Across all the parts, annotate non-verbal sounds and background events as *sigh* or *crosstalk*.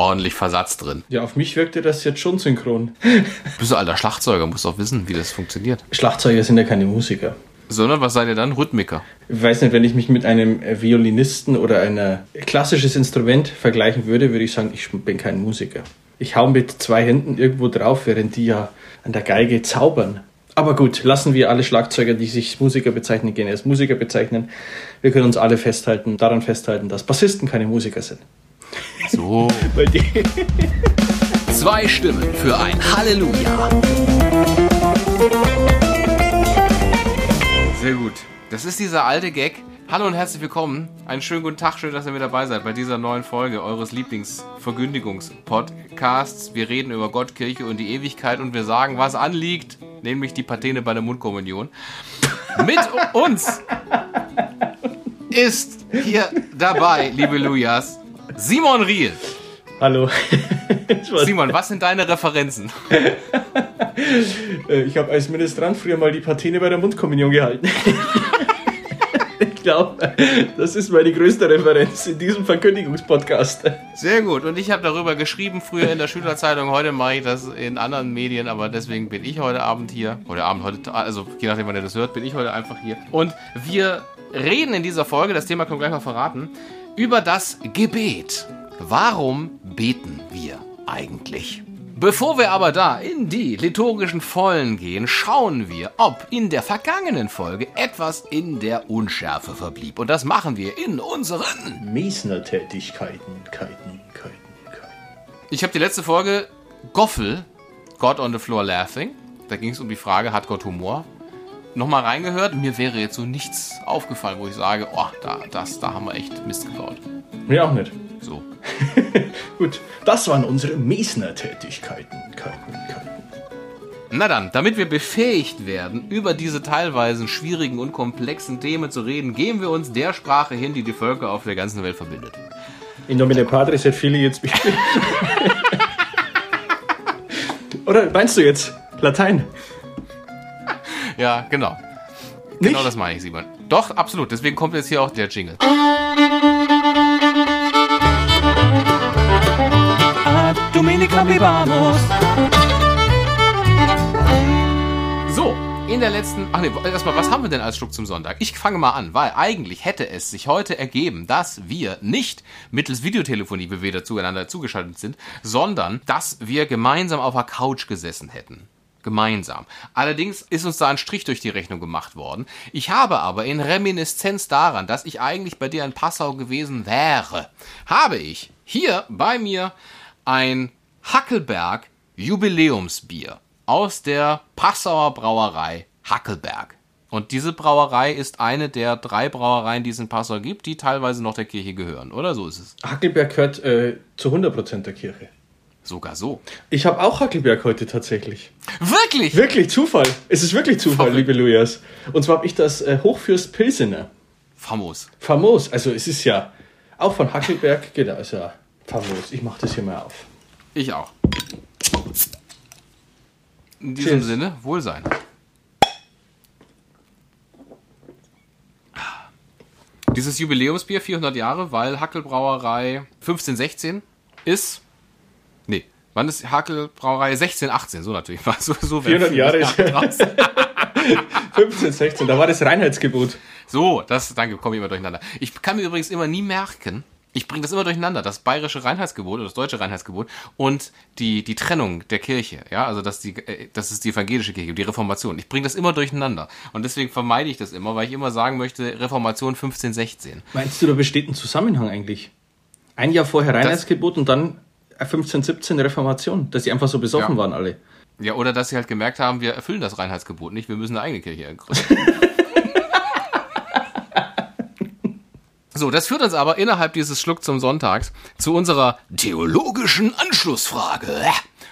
ordentlich Versatz drin. Ja, auf mich wirkte das jetzt schon synchron. *laughs* Bist du alter Schlagzeuger, musst auch wissen, wie das funktioniert. Schlagzeuger sind ja keine Musiker. Sondern was seid ihr dann? Rhythmiker. Ich weiß nicht, wenn ich mich mit einem Violinisten oder ein klassisches Instrument vergleichen würde, würde ich sagen, ich bin kein Musiker. Ich hau mit zwei Händen irgendwo drauf, während die ja an der Geige zaubern. Aber gut, lassen wir alle Schlagzeuger, die sich Musiker bezeichnen, gerne als Musiker bezeichnen. Wir können uns alle festhalten, daran festhalten, dass Bassisten keine Musiker sind. So. *laughs* Zwei Stimmen für ein Halleluja. Sehr gut. Das ist dieser alte Gag. Hallo und herzlich willkommen. Einen schönen guten Tag, schön, dass ihr mit dabei seid bei dieser neuen Folge eures Lieblingsverkündigungspodcasts. Wir reden über Gott, Kirche und die Ewigkeit und wir sagen, was anliegt, nämlich die Patene bei der Mundkommunion. Mit uns *laughs* ist hier dabei, liebe Lujas, Simon Riel. Hallo. *laughs* Simon, was sind deine Referenzen? Äh, ich habe als Ministrant früher mal die Patene bei der Mundkommunion gehalten. *laughs* ich glaube, das ist meine größte Referenz in diesem Verkündigungspodcast. Sehr gut. Und ich habe darüber geschrieben, früher in der Schülerzeitung. Heute mache ich das in anderen Medien, aber deswegen bin ich heute Abend hier. Heute Abend, heute, also je nachdem, wann ihr das hört, bin ich heute einfach hier. Und wir reden in dieser Folge, das Thema können wir gleich mal verraten, über das Gebet. Warum beten wir eigentlich? Bevor wir aber da in die liturgischen Vollen gehen, schauen wir, ob in der vergangenen Folge etwas in der Unschärfe verblieb. Und das machen wir in unseren Mesner-Tätigkeiten, Keiten, Keiten, Keiten. Ich habe die letzte Folge Goffel, God on the Floor Laughing. Da ging es um die Frage, hat Gott Humor? Nochmal reingehört. Mir wäre jetzt so nichts aufgefallen, wo ich sage, oh, da, das, da haben wir echt Mist gebaut. Mir auch nicht. So. *laughs* Gut, das waren unsere Mesner-Tätigkeiten. Keiten, Keiten. Na dann, damit wir befähigt werden, über diese teilweise schwierigen und komplexen Themen zu reden, geben wir uns der Sprache hin, die die Völker auf der ganzen Welt verbindet. In nomine Patris et Filii jetzt. *laughs* Oder meinst du jetzt Latein? Ja, genau. Nicht? Genau das meine ich, Simon. Doch, absolut. Deswegen kommt jetzt hier auch der Jingle. Vivamus. So, in der letzten. Ach nee, erstmal, was haben wir denn als Schluck zum Sonntag? Ich fange mal an, weil eigentlich hätte es sich heute ergeben, dass wir nicht mittels Videotelefonie, wie wir da zueinander zugeschaltet sind, sondern dass wir gemeinsam auf der Couch gesessen hätten. Gemeinsam. Allerdings ist uns da ein Strich durch die Rechnung gemacht worden. Ich habe aber in Reminiszenz daran, dass ich eigentlich bei dir in Passau gewesen wäre, habe ich hier bei mir ein Hackelberg Jubiläumsbier aus der Passauer Brauerei Hackelberg. Und diese Brauerei ist eine der drei Brauereien, die es in Passau gibt, die teilweise noch der Kirche gehören, oder? So ist es. Hackelberg gehört äh, zu 100% der Kirche. Sogar so. Ich habe auch Hackelberg heute tatsächlich. Wirklich? Wirklich Zufall. Es ist wirklich Zufall, Verrückt. liebe Lujas. Und zwar habe ich das äh, Hochfürst Pilsener. Famos. Famos. Also es ist ja auch von Hackelberg, genau, ist ja famos. Ich mache das hier mal auf. Ich auch. In diesem Cheers. Sinne, Wohlsein. Dieses Jubiläumsbier, 400 Jahre, weil Hackelbrauerei 1516 ist. Wann ist Hackelbrauerei 1618? So natürlich. *laughs* So, so 400 Jahre ist- draußen. *laughs* 15, 16, da war das Reinheitsgebot. So, das, danke, komme ich immer durcheinander. Ich kann mir übrigens immer nie merken, ich bringe das immer durcheinander, das bayerische Reinheitsgebot oder das deutsche Reinheitsgebot und die, die Trennung der Kirche, ja, also dass die, äh, das ist die evangelische Kirche, die Reformation. Ich bringe das immer durcheinander und deswegen vermeide ich das immer, weil ich immer sagen möchte, Reformation 1516. Meinst du, da besteht ein Zusammenhang eigentlich? Ein Jahr vorher Reinheitsgebot und dann 15, 17 Reformation, dass sie einfach so besoffen Ja. waren alle. Ja, oder dass sie halt gemerkt haben, wir erfüllen das Reinheitsgebot nicht, wir müssen eine eigene Kirche gründen. *laughs* So, das führt uns aber innerhalb dieses Schluck zum Sonntags zu unserer theologischen Anschlussfrage.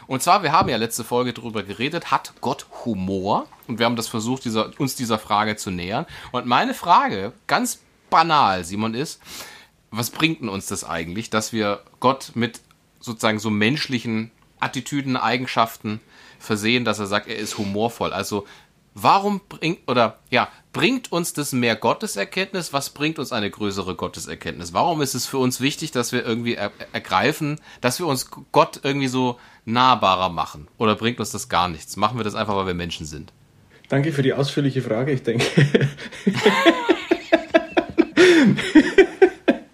Und zwar, wir haben ja letzte Folge darüber geredet, hat Gott Humor? Und wir haben das versucht, dieser, uns dieser Frage zu nähern. Und meine Frage, ganz banal, Simon, ist, was bringt denn uns das eigentlich, dass wir Gott mit sozusagen so menschlichen Attitüden, Eigenschaften versehen, dass er sagt, er ist humorvoll? Also, warum bringt, oder ja, bringt uns das mehr Gotteserkenntnis? Was bringt uns eine größere Gotteserkenntnis? Warum ist es für uns wichtig, dass wir irgendwie er ergreifen, dass wir uns Gott irgendwie so nahbarer machen? Oder bringt uns das gar nichts? Machen wir das einfach, weil wir Menschen sind? Danke für die ausführliche Frage. Ich denke. *laughs*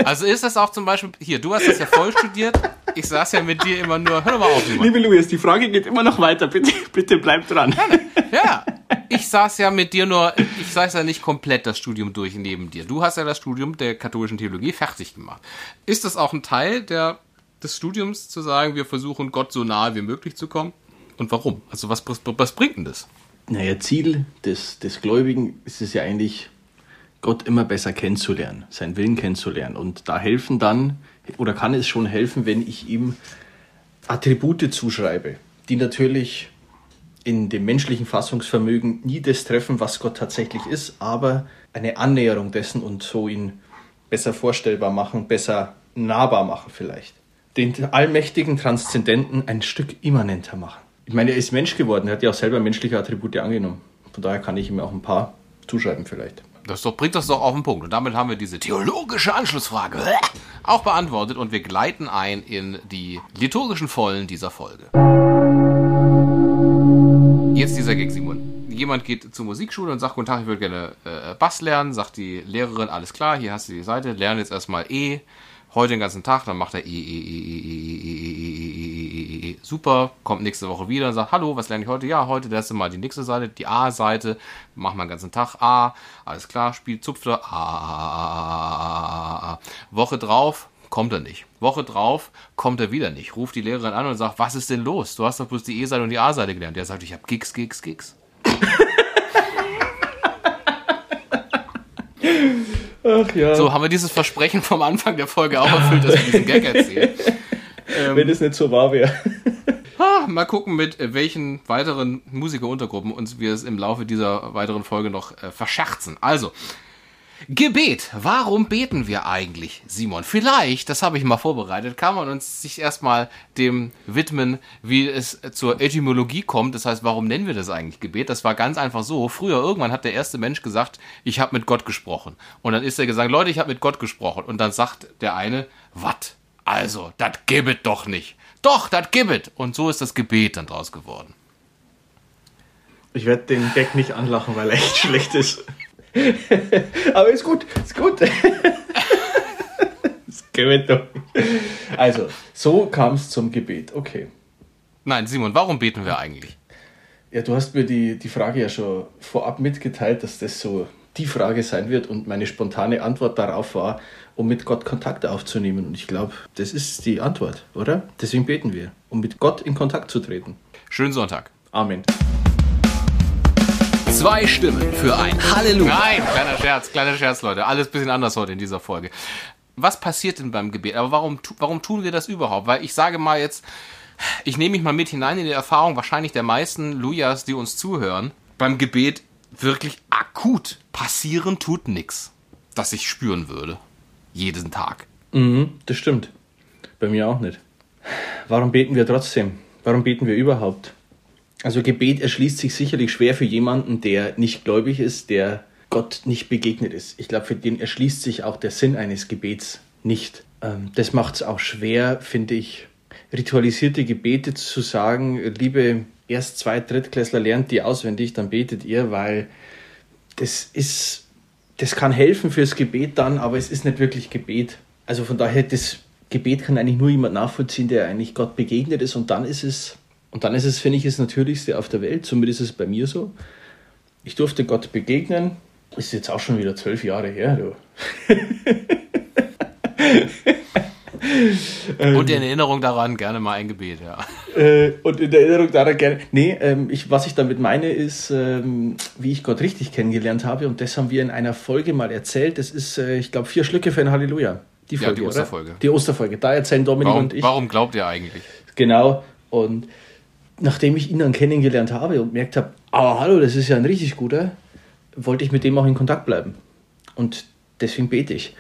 Also ist das auch zum Beispiel, hier, du hast das ja voll studiert, ich saß ja mit dir immer nur, hör doch mal auf. Simon. Liebe Luis, die Frage geht immer noch weiter. Bitte, bitte bleib dran. Ja, ich saß ja mit dir nur, ich saß ja nicht komplett das Studium durch neben dir. Du hast ja das Studium der katholischen Theologie fertig gemacht. Ist das auch ein Teil der, des Studiums, zu sagen, wir versuchen Gott so nahe wie möglich zu kommen? Und warum? Also was, was bringt denn das? Naja, Ziel des, des Gläubigen ist es ja eigentlich, Gott immer besser kennenzulernen, seinen Willen kennenzulernen. Und da helfen dann, oder kann es schon helfen, wenn ich ihm Attribute zuschreibe, die natürlich in dem menschlichen Fassungsvermögen nie das treffen, was Gott tatsächlich ist, aber eine Annäherung dessen und so ihn besser vorstellbar machen, besser nahbar machen vielleicht. Den allmächtigen Transzendenten ein Stück immanenter machen. Ich meine, er ist Mensch geworden, er hat ja auch selber menschliche Attribute angenommen. Von daher kann ich ihm auch ein paar zuschreiben vielleicht. Das doch, bringt das doch auf den Punkt. Und damit haben wir diese theologische Anschlussfrage auch beantwortet und wir gleiten ein in die liturgischen Vollen dieser Folge. Jetzt dieser Gag, Simon. Jemand geht zur Musikschule und sagt, guten Tag, ich würde gerne äh, Bass lernen. Sagt die Lehrerin, alles klar, hier hast du die Seite, lerne jetzt erstmal E. Heute den ganzen Tag, dann macht er E, E, E, E, E, E, E, E, E, super, kommt nächste Woche wieder und sagt, hallo, was lerne ich heute? Ja, heute lernst du mal die nächste Seite, die A-Seite, mach mal den ganzen Tag A, alles klar, spielt Zupfte, A, Woche drauf, kommt er nicht. Woche drauf kommt er wieder nicht. Ruft die Lehrerin an und sagt, was ist denn los? Du hast doch bloß die E-Seite und die A-Seite gelernt. Der sagt, ich habe Gigs, Gigs, Gigs. Ach ja. So haben wir dieses Versprechen vom Anfang der Folge auch erfüllt, dass wir diesen Gag erzählen. Wenn es nicht so wahr wäre. Ah, *laughs* mal gucken, mit welchen weiteren Musikeruntergruppen uns wir es im Laufe dieser weiteren Folge noch äh, verscherzen. Also, Gebet. Warum beten wir eigentlich, Simon? Vielleicht, das habe ich mal vorbereitet, kann man uns sich erstmal dem widmen, wie es zur Etymologie kommt. Das heißt, warum nennen wir das eigentlich Gebet? Das war ganz einfach so. Früher irgendwann hat der erste Mensch gesagt, ich habe mit Gott gesprochen. Und dann ist er gesagt, Leute, ich habe mit Gott gesprochen. Und dann sagt der eine, was? Also, das gibt doch nicht. Doch, das gibt. Und so ist das Gebet dann draus geworden. Ich werde den Gag nicht anlachen, weil er echt schlecht ist. *laughs* Aber ist gut, ist gut. *laughs* das Gebet doch. Also, so kam es zum Gebet. Okay. Nein, Simon, warum beten wir eigentlich? Ja, du hast mir die, die Frage ja schon vorab mitgeteilt, dass das so die Frage sein wird und meine spontane Antwort darauf war, um mit Gott Kontakt aufzunehmen. Und ich glaube, das ist die Antwort, oder? Deswegen beten wir, um mit Gott in Kontakt zu treten. Schönen Sonntag. Amen. Zwei Stimmen für ein Halleluja. Nein, kleiner Scherz, kleiner Scherz, Leute. Alles bisschen anders heute in dieser Folge. Was passiert denn beim Gebet? Aber warum, warum tun wir das überhaupt? Weil ich sage mal jetzt, ich nehme mich mal mit hinein in die Erfahrung wahrscheinlich der meisten Lujas, die uns zuhören. Beim Gebet wirklich akut passieren tut nichts, das ich spüren würde. Jeden Tag. Mhm, das stimmt. Bei mir auch nicht. Warum beten wir trotzdem? Warum beten wir überhaupt? Also Gebet erschließt sich sicherlich schwer für jemanden, der nicht gläubig ist, der Gott nicht begegnet ist. Ich glaube, für den erschließt sich auch der Sinn eines Gebets nicht. Ähm, das macht es auch schwer, finde ich, ritualisierte Gebete zu sagen, liebe erst zwei Drittklässler lernt die auswendig, dann betet ihr, weil das ist, das kann helfen fürs Gebet dann, aber es ist nicht wirklich Gebet. Also von daher, das Gebet kann eigentlich nur jemand nachvollziehen, der eigentlich Gott begegnet ist und dann ist es und dann ist es, finde ich, das Natürlichste auf der Welt, zumindest ist es bei mir so. Ich durfte Gott begegnen, ist jetzt auch schon wieder zwölf Jahre her, du. *laughs* und in Erinnerung daran gerne mal ein Gebet, ja. Äh, und in Erinnerung daran gerne. Nee, ähm, ich, was ich damit meine, ist, ähm, wie ich Gott richtig kennengelernt habe. Und das haben wir in einer Folge mal erzählt. Das ist, äh, ich glaube, vier Schlücke für ein Halleluja. Die Folge, ja, die Osterfolge. Oder? Die Osterfolge. Da erzählen Dominik warum, und ich. Warum glaubt ihr eigentlich? Genau. Und nachdem ich ihn dann kennengelernt habe und merkt habe, aber hallo, das ist ja ein richtig guter, wollte ich mit dem auch in Kontakt bleiben. Und deswegen bete ich.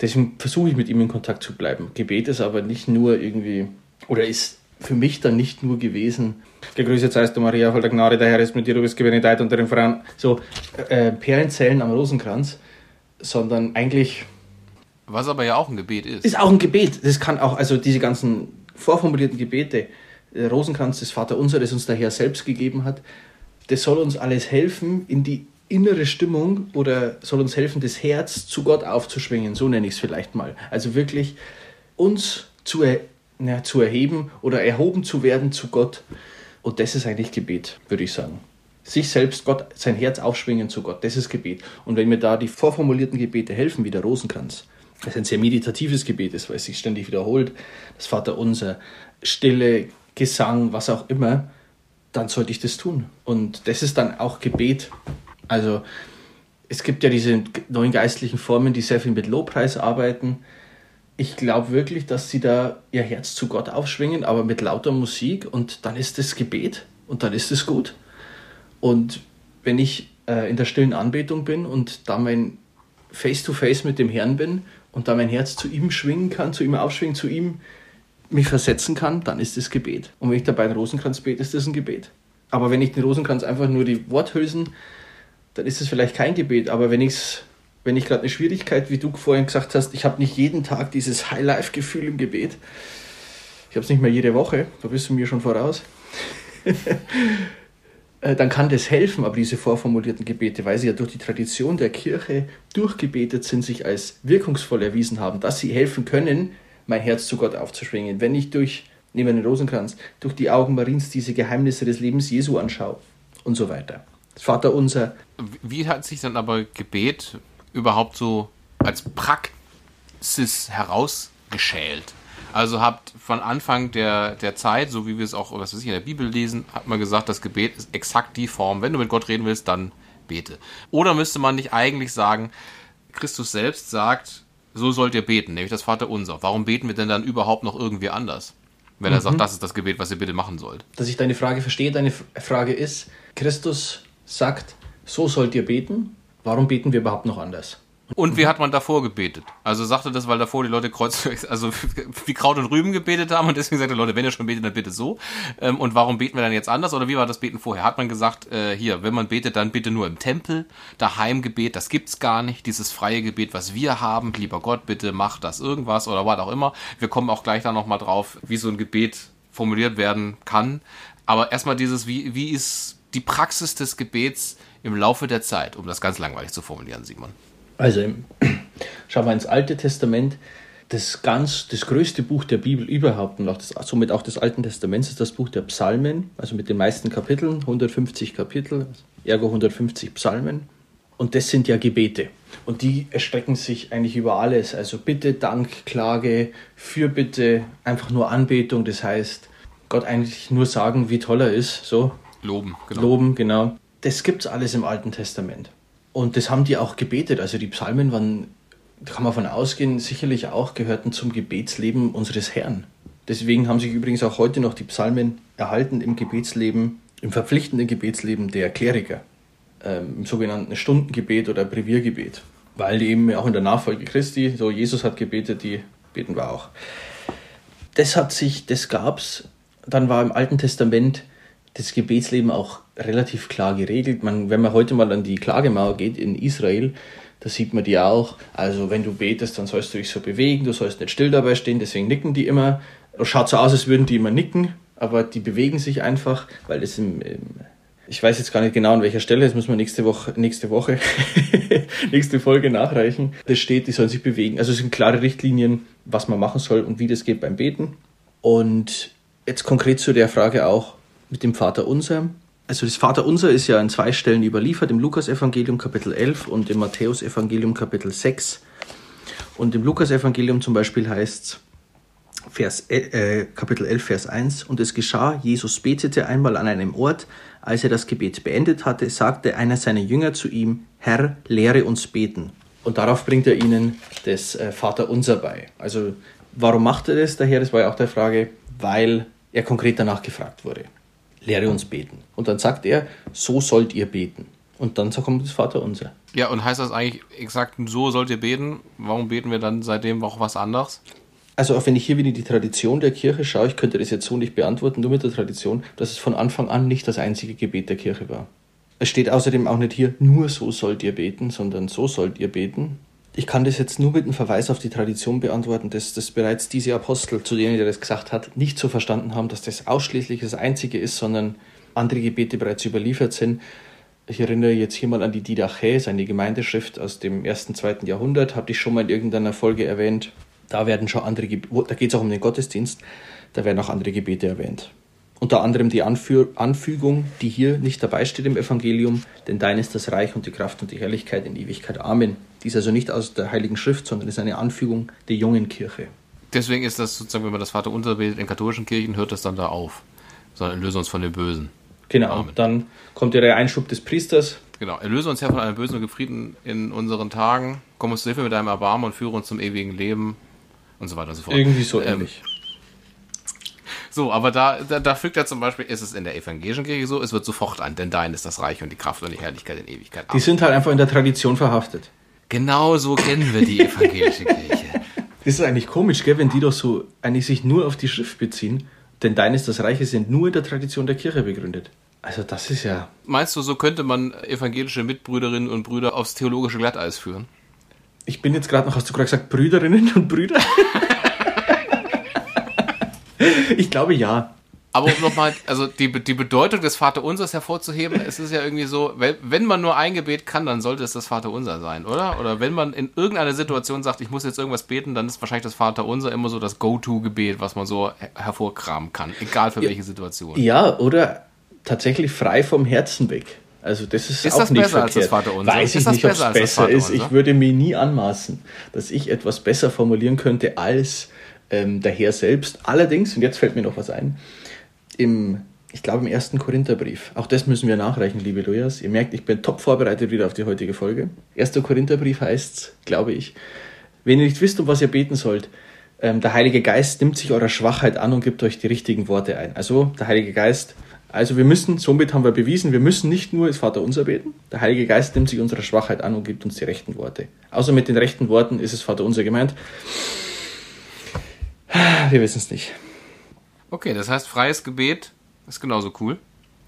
Deswegen versuche ich mit ihm in Kontakt zu bleiben. Gebet ist aber nicht nur irgendwie, oder ist für mich dann nicht nur gewesen, gegrüßet seist du Maria, voll der Gnade, der Herr ist mit dir, du bist gebenedeit unter den Frauen, so äh, Perlenzellen am Rosenkranz, sondern eigentlich Was aber ja auch ein Gebet ist. ist auch ein Gebet. Das kann auch, also diese ganzen vorformulierten Gebete, der Rosenkranz des Vaterunser, das uns der Herr selbst gegeben hat, das soll uns alles helfen, in die innere Stimmung oder soll uns helfen, das Herz zu Gott aufzuschwingen, so nenne ich es vielleicht mal. Also wirklich uns zu, er, na, zu erheben oder erhoben zu werden zu Gott. Und das ist eigentlich Gebet, würde ich sagen. Sich selbst, Gott, sein Herz aufschwingen zu Gott, das ist Gebet. Und wenn mir da die vorformulierten Gebete helfen, wie der Rosenkranz, das ein sehr meditatives Gebet ist, weil es sich ständig wiederholt, das Vaterunser, Stille, Gesang, was auch immer, dann sollte ich das tun. Und das ist dann auch Gebet. Also es gibt ja diese neuen geistlichen Formen, die sehr viel mit Lobpreis arbeiten. Ich glaube wirklich, dass sie da ihr Herz zu Gott aufschwingen, aber mit lauter Musik und dann ist das Gebet und dann ist es gut. Und wenn ich äh, in der stillen Anbetung bin und da mein Face-to-Face mit dem Herrn bin und da mein Herz zu ihm schwingen kann, zu ihm aufschwingen, zu ihm mich versetzen kann, dann ist es Gebet. Und wenn ich dabei den Rosenkranz bete, ist das ein Gebet. Aber wenn ich den Rosenkranz einfach nur die Worthülsen, dann ist es vielleicht kein Gebet. Aber wenn ich's, wenn ich gerade eine Schwierigkeit, wie du vorhin gesagt hast, ich habe nicht jeden Tag dieses High-Life-Gefühl im Gebet. Ich habe es nicht mehr jede Woche, da bist du mir schon voraus. *laughs* Äh, dann kann das helfen, aber diese vorformulierten Gebete, weil sie ja durch die Tradition der Kirche durchgebetet sind, sich als wirkungsvoll erwiesen haben, dass sie helfen können, mein Herz zu Gott aufzuschwingen. Wenn ich durch, nehmen wir den Rosenkranz, durch die Augen Mariens diese Geheimnisse des Lebens Jesu anschaue und so weiter. Vater unser, Wie hat sich dann aber Gebet überhaupt so als Praxis herausgeschält? Also habt von Anfang der, der Zeit, so wie wir es auch was weiß ich, in der Bibel lesen, hat man gesagt, das Gebet ist exakt die Form. Wenn du mit Gott reden willst, dann bete. Oder müsste man nicht eigentlich sagen, Christus selbst sagt, so sollt ihr beten, nämlich das Vaterunser. Warum beten wir denn dann überhaupt noch irgendwie anders? Wenn er sagt, das ist das Gebet, was ihr bitte machen sollt. dass ich deine Frage verstehe. Deine Frage ist, Christus sagt, so sollt ihr beten. Warum beten wir überhaupt noch anders? Und wie hat man davor gebetet? Also sagte das, weil davor die Leute kreuz, also *laughs* wie Kraut und Rüben gebetet haben und deswegen sagte Leute, wenn ihr schon betet, dann bitte so. Ähm, Und warum beten wir dann jetzt anders? Oder wie war das Beten vorher? Hat man gesagt, äh, hier, wenn man betet, dann bitte nur im Tempel, Daheimgebet, das gibt's gar nicht. Dieses freie Gebet, was wir haben, lieber Gott, bitte mach das irgendwas oder was auch immer. Wir kommen auch gleich da nochmal drauf, wie so ein Gebet formuliert werden kann. Aber erstmal dieses, wie, wie ist die Praxis des Gebets im Laufe der Zeit, um das ganz langweilig zu formulieren, Simon? Also, *clears throat* schauen wir ins Alte Testament. Das ganz, das größte Buch der Bibel überhaupt und auch das, somit auch des Alten Testaments ist das Buch der Psalmen, also mit den meisten Kapiteln, 150 Kapitel, ergo 150 Psalmen. Und das sind ja Gebete. Und die erstrecken sich eigentlich über alles. Also Bitte, Dank, Klage, Fürbitte, einfach nur Anbetung. Das heißt, Gott eigentlich nur sagen, wie toll er ist, so Loben, genau. loben, genau. Das gibt's alles im Alten Testament. Und das haben die auch gebetet. Also die Psalmen waren, kann man von ausgehen, sicherlich auch gehörten zum Gebetsleben unseres Herrn. Deswegen haben sich übrigens auch heute noch die Psalmen erhalten im Gebetsleben, im verpflichtenden Gebetsleben der Kleriker, ähm, im sogenannten Stundengebet oder Breviergebet. Weil eben auch in der Nachfolge Christi, so Jesus hat gebetet, die beten wir auch. Das hat sich, das gab's. Dann war im Alten Testament das Gebetsleben auch relativ klar geregelt. Man, wenn man heute mal an die Klagemauer geht in Israel, da sieht man die auch. Also wenn du betest, dann sollst du dich so bewegen, du sollst nicht still dabei stehen, deswegen nicken die immer. Schaut so aus, als würden die immer nicken, aber die bewegen sich einfach, weil es im, im ich weiß jetzt gar nicht genau an welcher Stelle, das muss man nächste Woche, nächste Woche, *laughs* nächste Folge nachreichen. Das steht, die sollen sich bewegen. Also es sind klare Richtlinien, was man machen soll und wie das geht beim Beten. Und jetzt konkret zu der Frage auch mit dem Vater Unser. Also das Vater Unser ist ja an zwei Stellen überliefert, im Lukas-Evangelium Kapitel 11 und im Matthäus-Evangelium Kapitel 6. Und im Lukas-Evangelium zum Beispiel heißt es, äh, Kapitel 11, Vers 1. Und es geschah, Jesus betete einmal an einem Ort. Als er das Gebet beendet hatte, sagte einer seiner Jünger zu ihm, Herr, lehre uns beten. Und darauf bringt er ihnen das äh, Vaterunser bei. Also warum macht er das? Daher, das war ja auch der Frage, weil er konkret danach gefragt wurde. Lehre uns beten. Und dann sagt er, so sollt ihr beten. Und dann kommt das Vaterunser. Ja, und heißt das eigentlich exakt, so sollt ihr beten? Warum beten wir dann seitdem auch was anderes? Also auch wenn ich hier wieder die Tradition der Kirche schaue, ich könnte das jetzt so nicht beantworten, nur mit der Tradition, dass es von Anfang an nicht das einzige Gebet der Kirche war. Es steht außerdem auch nicht hier, nur so sollt ihr beten, sondern so sollt ihr beten. Ich kann das jetzt nur mit einem Verweis auf die Tradition beantworten, dass das bereits diese Apostel, zu denen der das gesagt hat, nicht so verstanden haben, dass das ausschließlich das Einzige ist, sondern andere Gebete bereits überliefert sind. Ich erinnere jetzt hier mal an die Didache, seine Gemeindeschrift aus dem ersten, zweiten Jahrhundert, habe ich schon mal in irgendeiner Folge erwähnt. Da werden schon andere, da geht es auch um den Gottesdienst, da werden auch andere Gebete erwähnt. Unter anderem die Anfü Anfügung, die hier nicht dabei steht im Evangelium, denn dein ist das Reich und die Kraft und die Herrlichkeit in Ewigkeit. Amen. Die ist also nicht aus der Heiligen Schrift, sondern ist eine Anfügung der jungen Kirche. Deswegen ist das sozusagen, wenn man das Vaterunser betet in katholischen Kirchen, hört das dann da auf. Sondern erlöse uns von dem Bösen. Genau, Amen. dann kommt ja der Einschub des Priesters. Genau, erlöse uns Herr von einem Bösen und Gefrieden in unseren Tagen. Komm uns zu Hilfe mit deinem Erbarmen und führe uns zum ewigen Leben und so weiter und so fort. Irgendwie so ähm, ähnlich. So, aber da, da, da fügt er zum Beispiel, ist es in der evangelischen Kirche so, es wird sofort an, denn dein ist das Reich und die Kraft und die Herrlichkeit in Ewigkeit. Die sind halt einfach in der Tradition verhaftet. Genau so kennen wir die evangelische Kirche. *laughs* Das ist eigentlich komisch, gell, wenn die doch so eigentlich sich nur auf die Schrift beziehen, denn dein ist das Reiche sind nur in der Tradition der Kirche begründet. Also das ist ja. Meinst du, so könnte man evangelische Mitbrüderinnen und Brüder aufs theologische Glatteis führen? Ich bin jetzt gerade noch, hast du gerade gesagt, Brüderinnen und Brüder? *laughs* ich glaube ja. Aber um nochmal, also die, die Bedeutung des Vaterunsers hervorzuheben, es ist ja irgendwie so, wenn man nur ein Gebet kann, dann sollte es das Vaterunser sein, oder? Oder wenn man in irgendeiner Situation sagt, ich muss jetzt irgendwas beten, dann ist wahrscheinlich das Vaterunser immer so das Go-To-Gebet, was man so hervorkramen kann, egal für welche Situation. Ja, oder tatsächlich frei vom Herzen weg. Also das ist, ist auch das nicht besser verkehrt. Als das Vaterunser? Weiß ich nicht, ob es besser ist. Ich würde mir nie anmaßen, dass ich etwas besser formulieren könnte als ähm, der Herr selbst. Allerdings, und jetzt fällt mir noch was ein, im, ich glaube im ersten Korintherbrief, auch das müssen wir nachreichen, liebe Lujas. Ihr merkt, ich bin top vorbereitet wieder auf die heutige Folge. Erster Korintherbrief heißt, glaube ich, wenn ihr nicht wisst, um was ihr beten sollt, ähm, der Heilige Geist nimmt sich eurer Schwachheit an und gibt euch die richtigen Worte ein. Also der Heilige Geist also wir müssen, somit haben wir bewiesen, wir müssen nicht nur das Vaterunser beten. Der Heilige Geist nimmt sich unserer Schwachheit an und gibt uns die rechten Worte. Außer mit den rechten Worten ist es Vaterunser gemeint. Wir wissen es nicht. Okay, das heißt, freies Gebet ist genauso cool.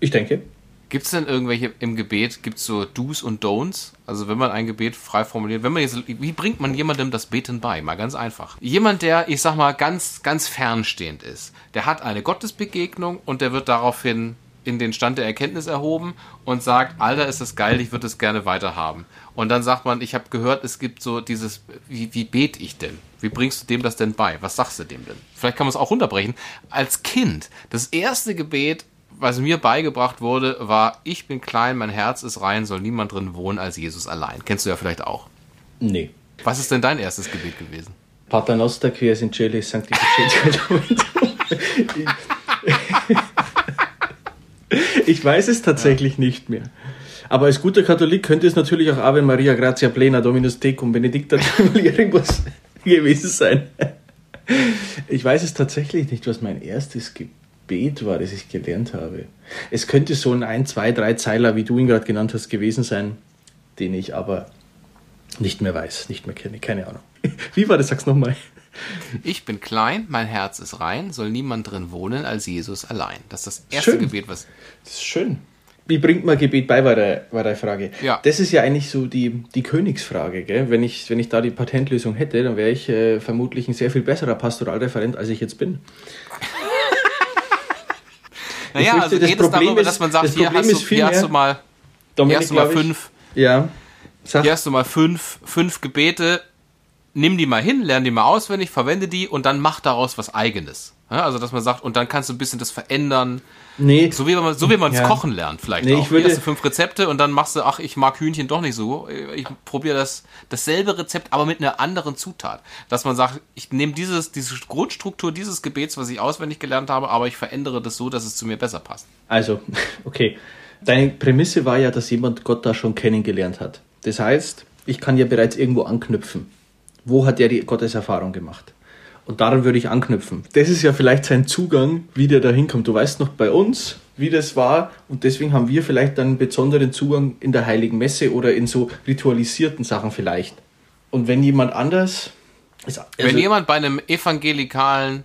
Ich denke. Gibt es denn irgendwelche im Gebet, gibt es so Do's und Don'ts? Also wenn man ein Gebet frei formuliert, wenn man jetzt, wie bringt man jemandem das Beten bei? Mal ganz einfach. Jemand, der, ich sag mal, ganz, ganz fernstehend ist, der hat eine Gottesbegegnung und der wird daraufhin in den Stand der Erkenntnis erhoben und sagt, Alter, ist das geil, ich würde es gerne weiterhaben. Und dann sagt man, ich habe gehört, es gibt so dieses, wie, wie bete ich denn? Wie bringst du dem das denn bei? Was sagst du dem denn? Vielleicht kann man es auch runterbrechen. Als Kind, das erste Gebet, was mir beigebracht wurde, war, ich bin klein, mein Herz ist rein, soll niemand drin wohnen als Jesus allein. Kennst du ja vielleicht auch. Nee. Was ist denn dein erstes Gebet gewesen? Pater Noster, quies in Chile, sanctificetur *laughs* *laughs* *laughs* Ich weiß es tatsächlich ja. nicht mehr. Aber als guter Katholik könnte es natürlich auch Ave Maria Grazia Plena Dominus Tecum Benedicta *laughs* irgendwas gewesen sein. Ich weiß es tatsächlich nicht, was mein erstes Gebet war, das ich gelernt habe. Es könnte so ein ein, zwei, drei Zeiler, wie du ihn gerade genannt hast, gewesen sein, den ich aber nicht mehr weiß, nicht mehr kenne, keine Ahnung. *laughs* Wie war das? Sag's nochmal. Ich bin klein, mein Herz ist rein, soll niemand drin wohnen als Jesus allein. Das ist das erste schön. Gebet, was. Das ist schön. Wie bringt man Gebet bei, war, der, war deine Frage. Ja. Das ist ja eigentlich so die, die Königsfrage. Gell? Wenn, ich, wenn ich da die Patentlösung hätte, dann wäre ich äh, vermutlich ein sehr viel besserer Pastoralreferent, als ich jetzt bin. *laughs* naja, also geht es darüber, dass man sagt, hier hast, du, hier hast du mal, Dominik, hier hast du mal fünf. Ja. Sag. Hier hast du mal fünf, fünf Gebete, nimm die mal hin, lern die mal auswendig, verwende die und dann mach daraus was eigenes. Ja, also, dass man sagt, und dann kannst du ein bisschen das verändern. Nee. So wie man so wie man es ja. kochen lernt, vielleicht nee, auch. Ich würde, Erste fünf Rezepte und dann machst du, ach, ich mag Hühnchen doch nicht so. Ich probiere das dasselbe Rezept, aber mit einer anderen Zutat. Dass man sagt, ich nehme dieses, diese Grundstruktur dieses Gebets, was ich auswendig gelernt habe, aber ich verändere das so, dass es zu mir besser passt. Also, *laughs* okay. Deine Prämisse war ja, dass jemand Gott da schon kennengelernt hat. Das heißt, ich kann ja bereits irgendwo anknüpfen. Wo hat er die Gotteserfahrung gemacht? Und daran würde ich anknüpfen. Das ist ja vielleicht sein Zugang, wie der da hinkommt. Du weißt noch bei uns, wie das war. Und deswegen haben wir vielleicht einen besonderen Zugang in der Heiligen Messe oder in so ritualisierten Sachen vielleicht. Und wenn jemand anders also- Wenn jemand bei einem evangelikalen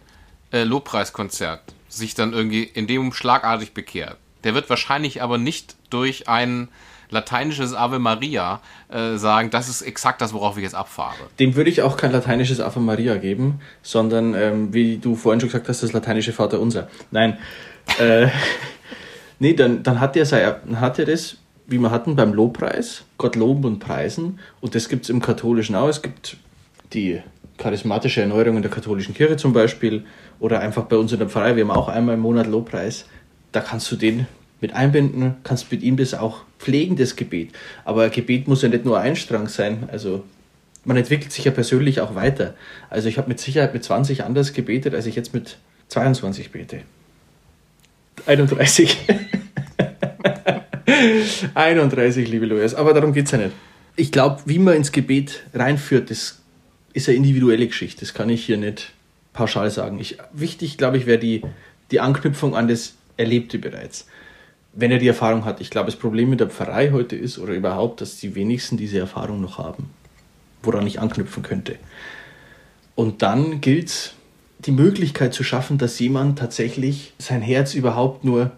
äh, Lobpreiskonzert sich dann irgendwie in dem schlagartig bekehrt, der wird wahrscheinlich aber nicht durch ein lateinisches Ave Maria äh, sagen, das ist exakt das, worauf ich jetzt abfahre. Dem würde ich auch kein lateinisches Ave Maria geben, sondern, ähm, wie du vorhin schon gesagt hast, das lateinische Vater Unser. Nein. Äh, *laughs* nee, dann, dann hat er hat er das, wie wir hatten beim Lobpreis, Gott loben und preisen. Und das gibt es im Katholischen auch. Es gibt die charismatische Erneuerung in der katholischen Kirche zum Beispiel oder einfach bei uns in der Pfarrei. Wir haben auch einmal im Monat Lobpreis. Da kannst du den mit einbinden, kannst mit ihm das auch pflegen, das Gebet. Aber Gebet muss ja nicht nur ein Strang sein. Also man entwickelt sich ja persönlich auch weiter. Also ich habe mit Sicherheit mit 20 anders gebetet, als ich jetzt mit 22 bete. 31. 31, *laughs* liebe Luis. Aber darum geht es ja nicht. Ich glaube, wie man ins Gebet reinführt, das ist eine individuelle Geschichte. Das kann ich hier nicht pauschal sagen. Ich, wichtig, glaube ich, wäre die, die Anknüpfung an das Erlebte bereits. Wenn er die Erfahrung hat. Ich glaube, das Problem mit der Pfarrei heute ist oder überhaupt, dass die wenigsten diese Erfahrung noch haben, woran ich anknüpfen könnte. Und dann gilt es, die Möglichkeit zu schaffen, dass jemand tatsächlich sein Herz überhaupt nur,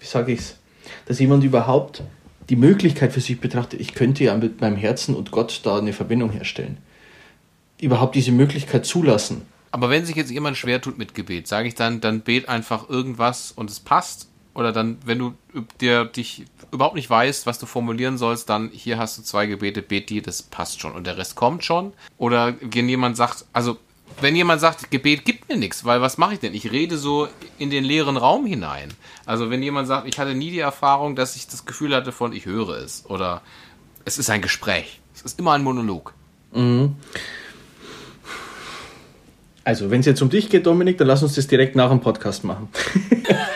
wie sage ich es, dass jemand überhaupt die Möglichkeit für sich betrachtet, ich könnte ja mit meinem Herzen und Gott da eine Verbindung herstellen. Überhaupt diese Möglichkeit zulassen. Aber wenn sich jetzt jemand schwer tut mit Gebet, sage ich dann, dann bet einfach irgendwas und es passt. Oder dann, wenn du dir dich überhaupt nicht weißt, was du formulieren sollst, dann hier hast du zwei Gebete, bet die, das passt schon und der Rest kommt schon. Oder wenn jemand sagt, also wenn jemand sagt, Gebet gibt mir nichts, weil was mache ich denn? Ich rede so in den leeren Raum hinein. Also wenn jemand sagt, ich hatte nie die Erfahrung, dass ich das Gefühl hatte von, ich höre es. Oder es ist ein Gespräch. Es ist immer ein Monolog. Also, wenn es jetzt um dich geht, Dominik, dann lass uns das direkt nach dem Podcast machen. *laughs*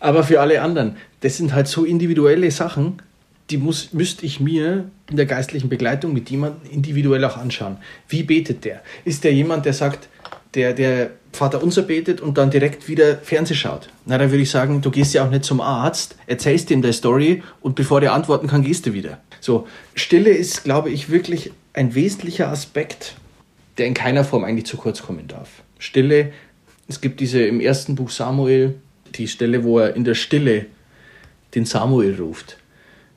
Aber für alle anderen, das sind halt so individuelle Sachen, die muss, müsste ich mir in der geistlichen Begleitung mit jemandem individuell auch anschauen. Wie betet der? Ist der jemand, der sagt, der, der Vater unser betet und dann direkt wieder Fernseh schaut? Na, dann würde ich sagen, du gehst ja auch nicht zum Arzt, erzählst ihm der Story und bevor der antworten kann, gehst du wieder. So, Stille ist, glaube ich, wirklich ein wesentlicher Aspekt der in keiner Form eigentlich zu kurz kommen darf. Stille, es gibt diese im ersten Buch Samuel, die Stelle, wo er in der Stille den Samuel ruft.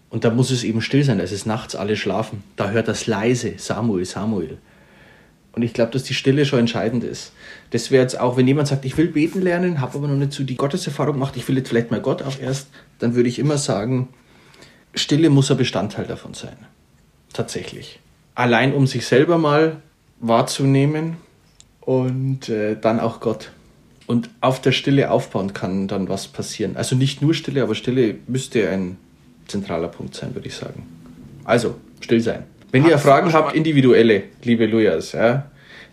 Und da muss es eben still sein, da ist es nachts, alle schlafen. Da hört das leise, Samuel, Samuel. Und ich glaube, dass die Stille schon entscheidend ist. Das wäre jetzt auch, wenn jemand sagt, ich will beten lernen, habe aber noch nicht so die Gotteserfahrung gemacht, ich will jetzt vielleicht mal Gott auch erst, dann würde ich immer sagen, Stille muss ein Bestandteil davon sein. Tatsächlich. Allein um sich selber mal wahrzunehmen und äh, dann auch Gott. Und auf der Stille aufbauen kann dann was passieren. Also nicht nur Stille, aber Stille müsste ein zentraler Punkt sein, würde ich sagen. Also, still sein. Wenn ihr Hast du Fragen habt, individuelle, liebe Lujas, ja,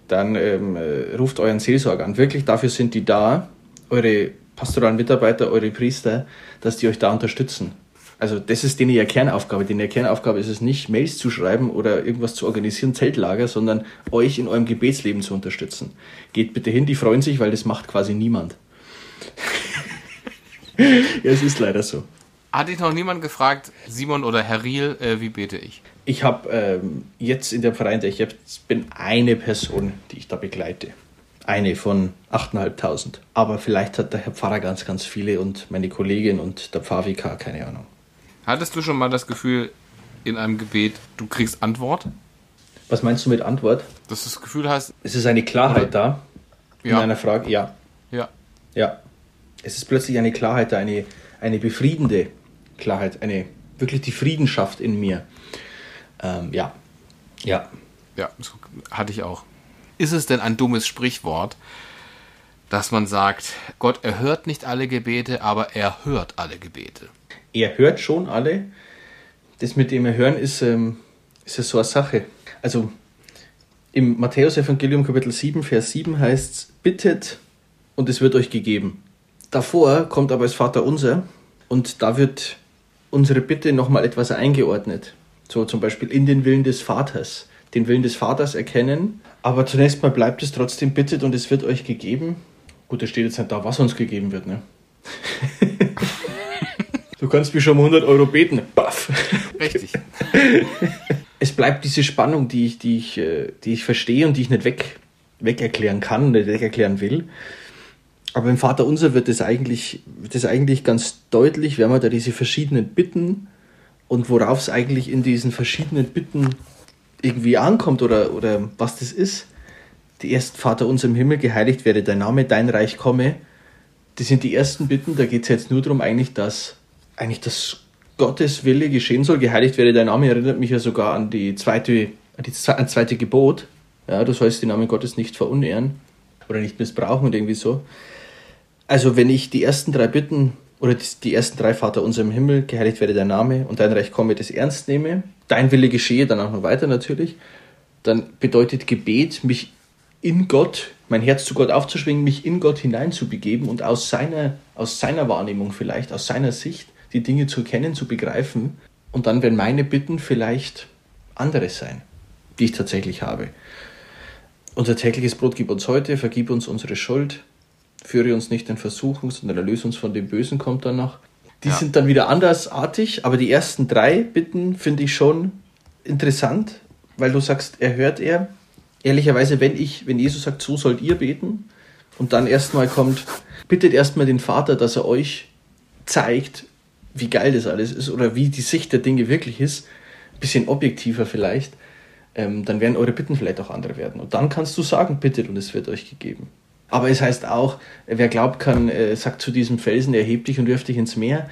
dann ähm, äh, ruft euren Seelsorger an. Wirklich, dafür sind die da, eure pastoralen Mitarbeiter, eure Priester, dass die euch da unterstützen. Also das ist denen ihre Kernaufgabe. Denn ihre Kernaufgabe ist es nicht, Mails zu schreiben oder irgendwas zu organisieren, Zeltlager, sondern euch in eurem Gebetsleben zu unterstützen. Geht bitte hin, die freuen sich, weil das macht quasi niemand. *laughs* ja, es ist leider so. Hat dich noch niemand gefragt, Simon oder Herr Riel, äh, wie bete ich? Ich habe ähm, jetzt in der Verein, in der ich jetzt bin, eine Person, die ich da begleite. Eine von 8.500. Aber vielleicht hat der Herr Pfarrer ganz, ganz viele und meine Kollegin und der Pfarrvikar, keine Ahnung. Hattest du schon mal das Gefühl in einem Gebet, du kriegst Antwort? Was meinst du mit Antwort? Dass du das Gefühl hast, Es ist eine Klarheit da in Ja. einer Frage. Ja, ja, ja. Es ist plötzlich eine Klarheit da, eine, eine befriedende Klarheit, eine wirklich die Friedenschaft in mir. Ähm, ja, ja. ja, so hatte ich auch. Ist es denn ein dummes Sprichwort, dass man sagt, Gott erhört nicht alle Gebete, aber er hört alle Gebete? Er hört schon alle. Das mit dem Erhören ist, ähm, ist ja so eine Sache. Also im Matthäus-Evangelium Kapitel 7, Vers 7 heißt es, bittet und es wird euch gegeben. Davor kommt aber das Vater unser und da wird unsere Bitte nochmal etwas eingeordnet. So zum Beispiel in den Willen des Vaters. Den Willen des Vaters erkennen, aber zunächst mal bleibt es trotzdem bittet und es wird euch gegeben. Gut, es steht jetzt nicht da, was uns gegeben wird, ne? *laughs* Du kannst mich schon um 100 Euro beten. Baff. Richtig. *laughs* es bleibt diese Spannung, die ich, die ich, äh, die ich verstehe und die ich nicht weg, weg erklären kann und nicht weg erklären will. Aber im Vater Unser wird es eigentlich, wird es eigentlich ganz deutlich, wenn man da diese verschiedenen Bitten und worauf es eigentlich in diesen verschiedenen Bitten irgendwie ankommt oder, oder was das ist. Die ersten Vater unser im Himmel, geheiligt werde dein Name, dein Reich komme. Das sind die ersten Bitten, da geht es jetzt nur darum, eigentlich, dass eigentlich das Gottes Wille geschehen soll. Geheiligt werde dein Name, erinnert mich ja sogar an die zweite, an die an zweite Gebot. Ja, du sollst den Namen Gottes nicht verunehren oder nicht missbrauchen und irgendwie so. Also wenn ich die ersten drei Bitten oder die ersten drei Vater unser im Himmel, geheiligt werde dein Name und dein Reich komme, das ernst nehme, dein Wille geschehe, dann auch noch weiter natürlich, dann bedeutet Gebet, mich in Gott, mein Herz zu Gott aufzuschwingen, mich in Gott hineinzubegeben und aus seiner, aus seiner Wahrnehmung vielleicht, aus seiner Sicht, die Dinge zu kennen, zu begreifen. Und dann werden meine Bitten vielleicht andere sein, die ich tatsächlich habe. Unser tägliches Brot gib uns heute, vergib uns unsere Schuld, führe uns nicht in Versuchung, sondern erlöse uns von dem Bösen, kommt dann noch. Die ja. sind dann wieder andersartig, aber die ersten drei Bitten finde ich schon interessant, weil du sagst, er hört er. Ehrlicherweise, wenn ich, wenn Jesus sagt, so sollt ihr beten, und dann erstmal kommt, bittet erstmal den Vater, dass er euch zeigt, wie geil das alles ist oder wie die Sicht der Dinge wirklich ist, ein bisschen objektiver vielleicht, ähm, dann werden eure Bitten vielleicht auch andere werden. Und dann kannst du sagen, bittet und es wird euch gegeben. Aber es heißt auch, wer glaubt kann, äh, sagt zu diesem Felsen, erheb dich und wirf dich ins Meer.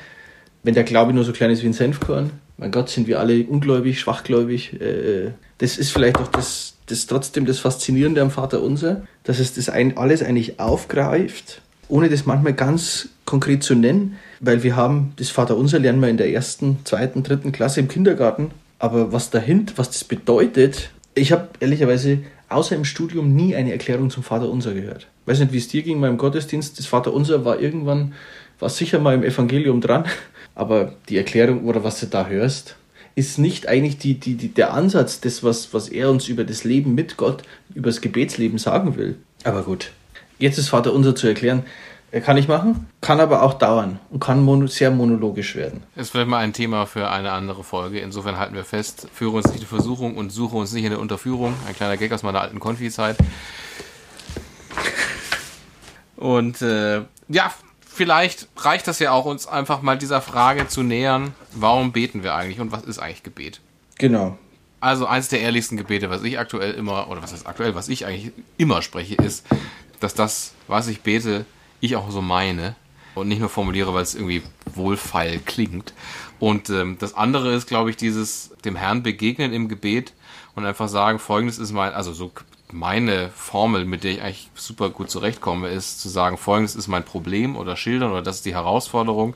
Wenn der Glaube nur so klein ist wie ein Senfkorn, mein Gott, sind wir alle ungläubig, schwachgläubig. Äh, das ist vielleicht auch das, das trotzdem das Faszinierende am Vater Unser, dass es das ein, alles eigentlich aufgreift, ohne das manchmal ganz konkret zu nennen, weil wir haben das Vater Unser lernen wir in der ersten, zweiten, dritten Klasse im Kindergarten. Aber was dahinter, was das bedeutet, ich habe ehrlicherweise außer im Studium nie eine Erklärung zum Vater Unser gehört. Ich weiß nicht, wie es dir ging beim Gottesdienst. Das Vater Unser war irgendwann, war sicher mal im Evangelium dran, aber die Erklärung oder was du da hörst, ist nicht eigentlich die, die, die, der Ansatz des, was, was er uns über das Leben mit Gott, über das Gebetsleben sagen will. Aber gut, jetzt ist Vater Unser zu erklären. Kann ich machen, kann aber auch dauern und kann mono, sehr monologisch werden. Ist vielleicht mal ein Thema für eine andere Folge. Insofern halten wir fest, führe uns nicht in Versuchung und suche uns nicht in der Unterführung. Ein kleiner Gag aus meiner alten Konfi-Zeit. Und äh, ja, vielleicht reicht das ja auch, uns einfach mal dieser Frage zu nähern, warum beten wir eigentlich und was ist eigentlich Gebet? Genau. Also eins der ehrlichsten Gebete, was ich aktuell immer, oder was ist aktuell, was ich eigentlich immer spreche, ist, dass das, was ich bete, ich auch so meine und nicht nur formuliere, weil es irgendwie wohlfeil klingt. Und ähm, das andere ist, glaube ich, dieses dem Herrn begegnen im Gebet und einfach sagen, folgendes ist mein, also so meine Formel, mit der ich eigentlich super gut zurechtkomme, ist zu sagen, folgendes ist mein Problem oder schildern oder das ist die Herausforderung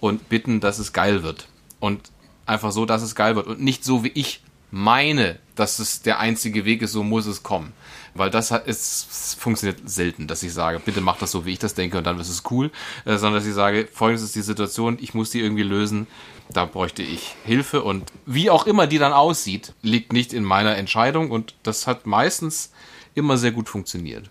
und bitten, dass es geil wird. Und einfach so, dass es geil wird und nicht so, wie ich meine, dass es der einzige Weg ist, so muss es kommen. Weil das es funktioniert selten, dass ich sage, bitte mach das so, wie ich das denke und dann ist es cool, äh, sondern dass ich sage, folgendes ist die Situation, ich muss die irgendwie lösen, da bräuchte ich Hilfe. Und wie auch immer die dann aussieht, liegt nicht in meiner Entscheidung. Und das hat meistens immer sehr gut funktioniert.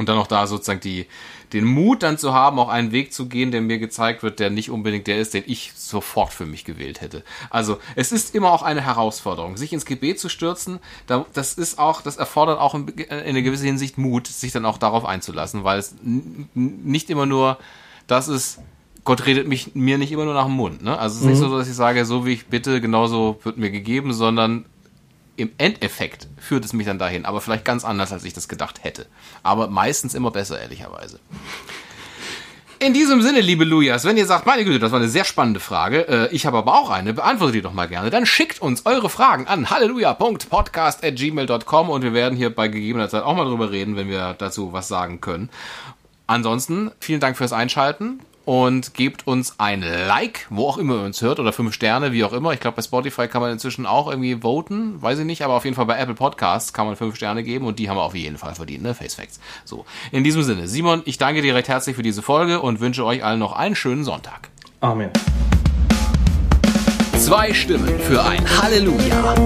Und dann auch da sozusagen die, den Mut dann zu haben, auch einen Weg zu gehen, der mir gezeigt wird, der nicht unbedingt der ist, den ich sofort für mich gewählt hätte. Also es ist immer auch eine Herausforderung, sich ins Gebet zu stürzen. Das ist auch, das erfordert auch in einer gewissen Hinsicht Mut, sich dann auch darauf einzulassen, weil es nicht immer nur das ist, Gott redet mich, mir nicht immer nur nach dem Mund. Ne? Also es ist mhm. nicht so, dass ich sage, so wie ich bitte, genauso wird mir gegeben, sondern im Endeffekt führt es mich dann dahin, aber vielleicht ganz anders, als ich das gedacht hätte. Aber meistens immer besser, ehrlicherweise. In diesem Sinne, liebe Lujas, wenn ihr sagt, meine Güte, das war eine sehr spannende Frage, äh, ich habe aber auch eine, beantwortet die doch mal gerne, dann schickt uns eure Fragen an halleluja.podcast.gmail.com und wir werden hier bei gegebener Zeit auch mal drüber reden, wenn wir dazu was sagen können. Ansonsten, vielen Dank fürs Einschalten und gebt uns ein Like, wo auch immer ihr uns hört, oder fünf Sterne, wie auch immer. Ich glaube, bei Spotify kann man inzwischen auch irgendwie voten, weiß ich nicht, aber auf jeden Fall bei Apple Podcasts kann man fünf Sterne geben und die haben wir auf jeden Fall verdient, ne? Face Facts. So, in diesem Sinne, Simon, ich danke dir recht herzlich für diese Folge und wünsche euch allen noch einen schönen Sonntag. Amen. Zwei Stimmen für ein Halleluja.